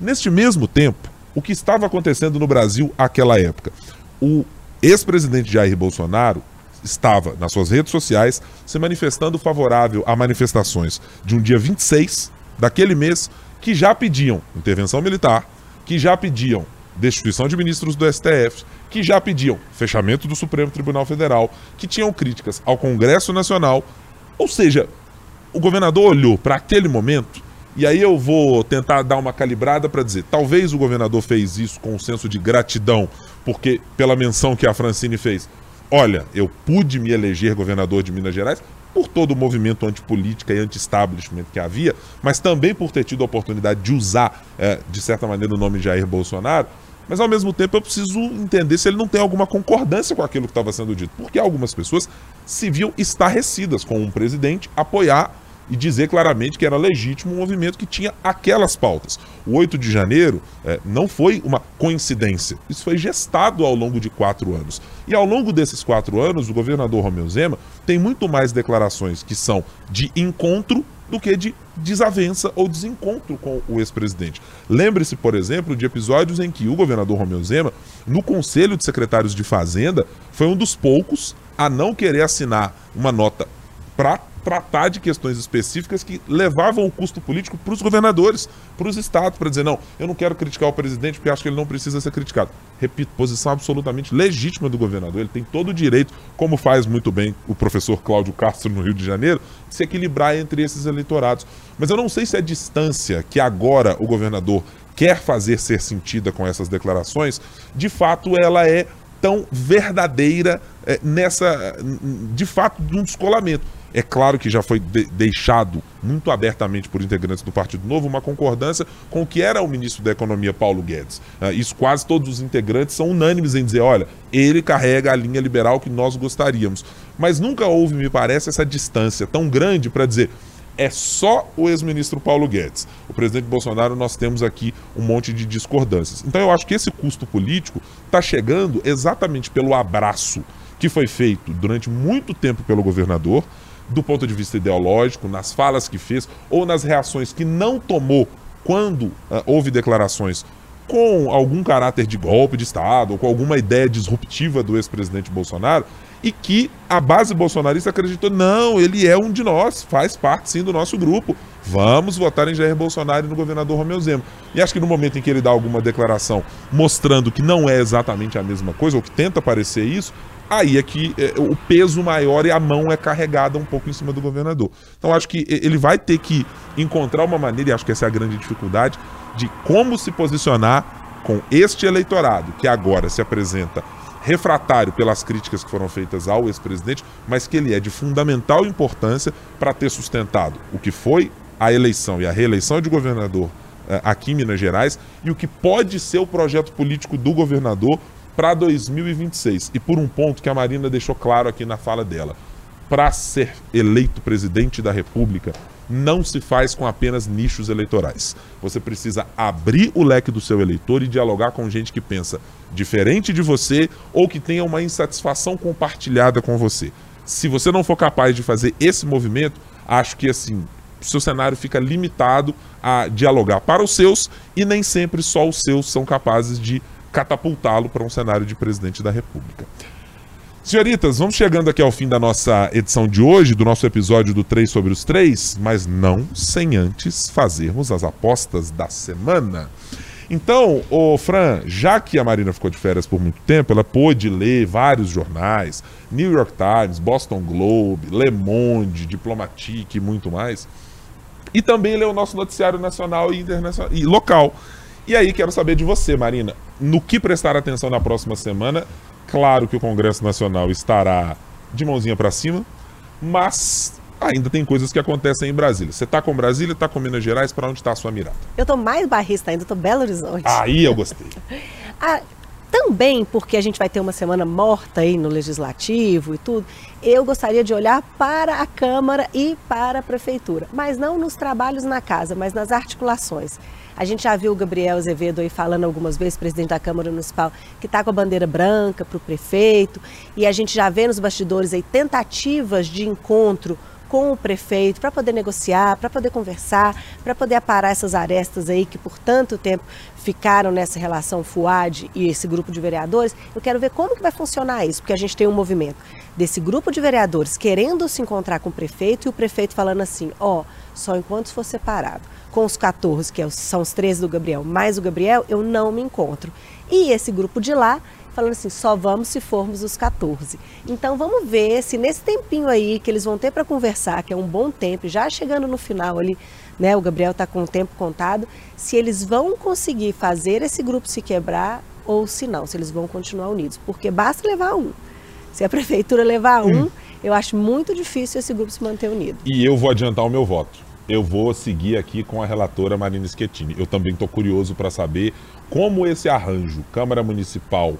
Neste mesmo tempo, o que estava acontecendo no Brasil àquela época? O ex-presidente Jair Bolsonaro estava nas suas redes sociais se manifestando favorável a manifestações de um dia 26 daquele mês que já pediam intervenção militar, que já pediam destituição de ministros do STF, que já pediam fechamento do Supremo Tribunal Federal, que tinham críticas ao Congresso Nacional. Ou seja, o governador olhou para aquele momento e aí eu vou tentar dar uma calibrada para dizer, talvez o governador fez isso com um senso de gratidão, porque pela menção que a Francine fez, olha, eu pude me eleger governador de Minas Gerais por todo o movimento antipolítica e anti-establishment que havia, mas também por ter tido a oportunidade de usar, é, de certa maneira, o nome de Jair Bolsonaro. Mas ao mesmo tempo eu preciso entender se ele não tem alguma concordância com aquilo que estava sendo dito, porque algumas pessoas se viam estarrecidas com um presidente apoiar e dizer claramente que era legítimo um movimento que tinha aquelas pautas. O 8 de janeiro é, não foi uma coincidência, isso foi gestado ao longo de quatro anos. E ao longo desses quatro anos, o governador Romeu Zema tem muito mais declarações que são de encontro do que de desavença ou desencontro com o ex-presidente. Lembre-se, por exemplo, de episódios em que o governador Romeu Zema, no Conselho de Secretários de Fazenda, foi um dos poucos a não querer assinar uma nota para tratar de questões específicas que levavam o custo político para os governadores, para os estados, para dizer, não, eu não quero criticar o presidente porque acho que ele não precisa ser criticado. Repito, posição absolutamente legítima do governador, ele tem todo o direito, como faz muito bem o professor Cláudio Castro no Rio de Janeiro, de se equilibrar entre esses eleitorados. Mas eu não sei se a distância que agora o governador quer fazer ser sentida com essas declarações, de fato ela é tão verdadeira é, nessa, de fato, de um descolamento. É claro que já foi de deixado muito abertamente por integrantes do Partido Novo uma concordância com o que era o ministro da Economia, Paulo Guedes. Uh, isso quase todos os integrantes são unânimes em dizer: olha, ele carrega a linha liberal que nós gostaríamos. Mas nunca houve, me parece, essa distância tão grande para dizer. É só o ex-ministro Paulo Guedes. O presidente Bolsonaro, nós temos aqui um monte de discordâncias. Então, eu acho que esse custo político está chegando exatamente pelo abraço que foi feito durante muito tempo pelo governador, do ponto de vista ideológico, nas falas que fez ou nas reações que não tomou quando uh, houve declarações com algum caráter de golpe de Estado ou com alguma ideia disruptiva do ex-presidente Bolsonaro e que a base bolsonarista acreditou: não, ele é um de nós, faz parte sim do nosso grupo. Vamos votar em Jair Bolsonaro e no governador Romeu Zema. E acho que no momento em que ele dá alguma declaração mostrando que não é exatamente a mesma coisa, ou que tenta parecer isso, aí é que é, o peso maior e a mão é carregada um pouco em cima do governador. Então acho que ele vai ter que encontrar uma maneira, e acho que essa é a grande dificuldade, de como se posicionar com este eleitorado que agora se apresenta refratário pelas críticas que foram feitas ao ex-presidente, mas que ele é de fundamental importância para ter sustentado o que foi a eleição e a reeleição de governador eh, aqui em Minas Gerais e o que pode ser o projeto político do governador para 2026. E por um ponto que a Marina deixou claro aqui na fala dela: para ser eleito presidente da República, não se faz com apenas nichos eleitorais. Você precisa abrir o leque do seu eleitor e dialogar com gente que pensa diferente de você ou que tenha uma insatisfação compartilhada com você. Se você não for capaz de fazer esse movimento, acho que assim, seu cenário fica limitado a dialogar para os seus e nem sempre só os seus são capazes de catapultá-lo para um cenário de presidente da República. Senhoritas, vamos chegando aqui ao fim da nossa edição de hoje, do nosso episódio do 3 sobre os 3, mas não sem antes fazermos as apostas da semana. Então, o Fran, já que a Marina ficou de férias por muito tempo, ela pôde ler vários jornais, New York Times, Boston Globe, Le Monde, Diplomatique e muito mais. E também ler o nosso noticiário nacional e internacional e local. E aí quero saber de você, Marina, no que prestar atenção na próxima semana. Claro que o Congresso Nacional estará de mãozinha para cima, mas ainda tem coisas que acontecem em Brasília. Você tá com Brasília, tá com Minas Gerais, para onde está a sua mirada? Eu tô mais barrista ainda, tô Belo Horizonte. Aí eu gostei. ah, também porque a gente vai ter uma semana morta aí no legislativo e tudo, eu gostaria de olhar para a Câmara e para a Prefeitura, mas não nos trabalhos na casa, mas nas articulações. A gente já viu o Gabriel Azevedo aí falando algumas vezes, presidente da Câmara Municipal, que está com a bandeira branca para o prefeito. E a gente já vê nos bastidores aí tentativas de encontro com o prefeito para poder negociar, para poder conversar, para poder aparar essas arestas aí que por tanto tempo ficaram nessa relação FUAD e esse grupo de vereadores. Eu quero ver como que vai funcionar isso, porque a gente tem um movimento desse grupo de vereadores querendo se encontrar com o prefeito e o prefeito falando assim, ó, oh, só enquanto for separado. Com os 14, que é são os 13 do Gabriel, mais o Gabriel, eu não me encontro. E esse grupo de lá falando assim, só vamos se formos os 14. Então vamos ver se nesse tempinho aí que eles vão ter para conversar, que é um bom tempo, já chegando no final ali, né, o Gabriel está com o tempo contado, se eles vão conseguir fazer esse grupo se quebrar ou se não, se eles vão continuar unidos, porque basta levar um. Se a prefeitura levar um, hum. eu acho muito difícil esse grupo se manter unido. E eu vou adiantar o meu voto. Eu vou seguir aqui com a relatora Marina Schettini. Eu também estou curioso para saber como esse arranjo Câmara Municipal uh,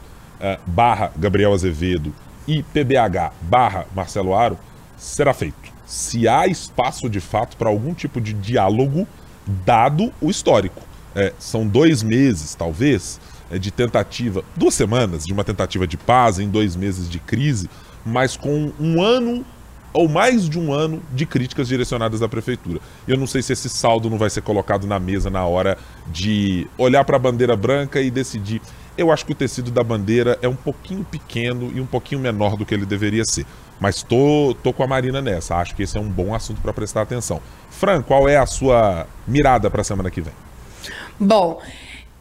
barra Gabriel Azevedo e PBH barra Marcelo Aro será feito. Se há espaço de fato para algum tipo de diálogo, dado o histórico. É, são dois meses, talvez, é, de tentativa, duas semanas de uma tentativa de paz em dois meses de crise, mas com um ano ou mais de um ano de críticas direcionadas à prefeitura. Eu não sei se esse saldo não vai ser colocado na mesa na hora de olhar para a bandeira branca e decidir eu acho que o tecido da bandeira é um pouquinho pequeno e um pouquinho menor do que ele deveria ser. Mas tô, tô com a Marina nessa. Acho que esse é um bom assunto para prestar atenção. Fran, qual é a sua mirada para a semana que vem? Bom,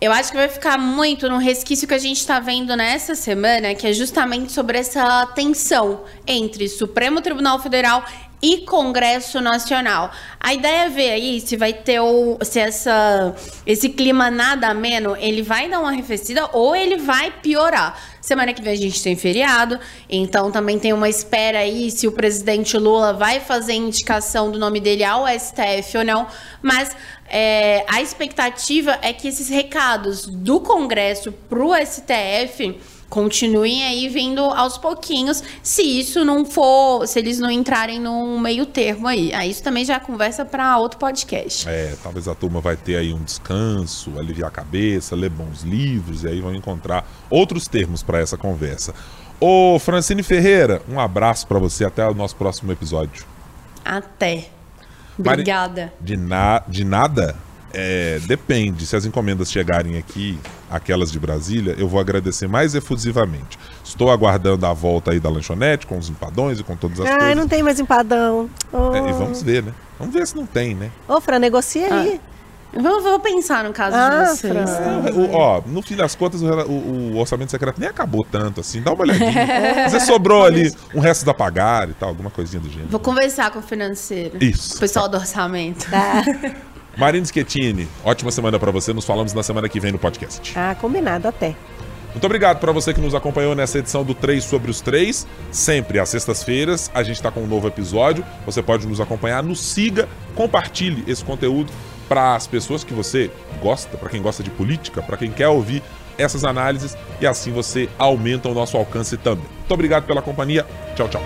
eu acho que vai ficar muito no resquício que a gente está vendo nessa semana, que é justamente sobre essa tensão entre Supremo Tribunal Federal e Congresso Nacional. A ideia é ver aí se vai ter o, se essa, esse clima nada ameno, ele vai dar uma arrefecida ou ele vai piorar. Semana que vem a gente tem feriado, então também tem uma espera aí se o presidente Lula vai fazer indicação do nome dele ao STF ou não. Mas é, a expectativa é que esses recados do Congresso para o STF continuem aí vindo aos pouquinhos, se isso não for, se eles não entrarem num meio termo aí. Aí isso também já é conversa para outro podcast. É, talvez a turma vai ter aí um descanso, aliviar a cabeça, ler bons livros e aí vão encontrar outros termos para essa conversa. Ô Francine Ferreira, um abraço para você até o nosso próximo episódio. Até. Obrigada. De, na, de nada? É, depende. Se as encomendas chegarem aqui, aquelas de Brasília, eu vou agradecer mais efusivamente. Estou aguardando a volta aí da lanchonete com os empadões e com todas as Ai, coisas. Ai, não tem mais empadão. Oh. É, e vamos ver, né? Vamos ver se não tem, né? Ô, Fran, negocia ah. aí. Vou, vou, pensar no caso ah, de vocês. o, ó, no fim das contas, o, o, o, orçamento secreto nem acabou tanto assim. Dá uma olhadinha. Você sobrou ali um resto da pagar e tal, alguma coisinha do gênero. Vou conversar com o financeiro. Isso. O pessoal tá. do orçamento. Tá. Marina Schettini, ótima semana para você. Nos falamos na semana que vem no podcast. Ah, combinado até. Muito obrigado para você que nos acompanhou nessa edição do 3 sobre os 3. Sempre às sextas-feiras a gente está com um novo episódio. Você pode nos acompanhar, nos siga, compartilhe esse conteúdo para as pessoas que você gosta, para quem gosta de política, para quem quer ouvir essas análises e assim você aumenta o nosso alcance também. Muito obrigado pela companhia. Tchau, tchau.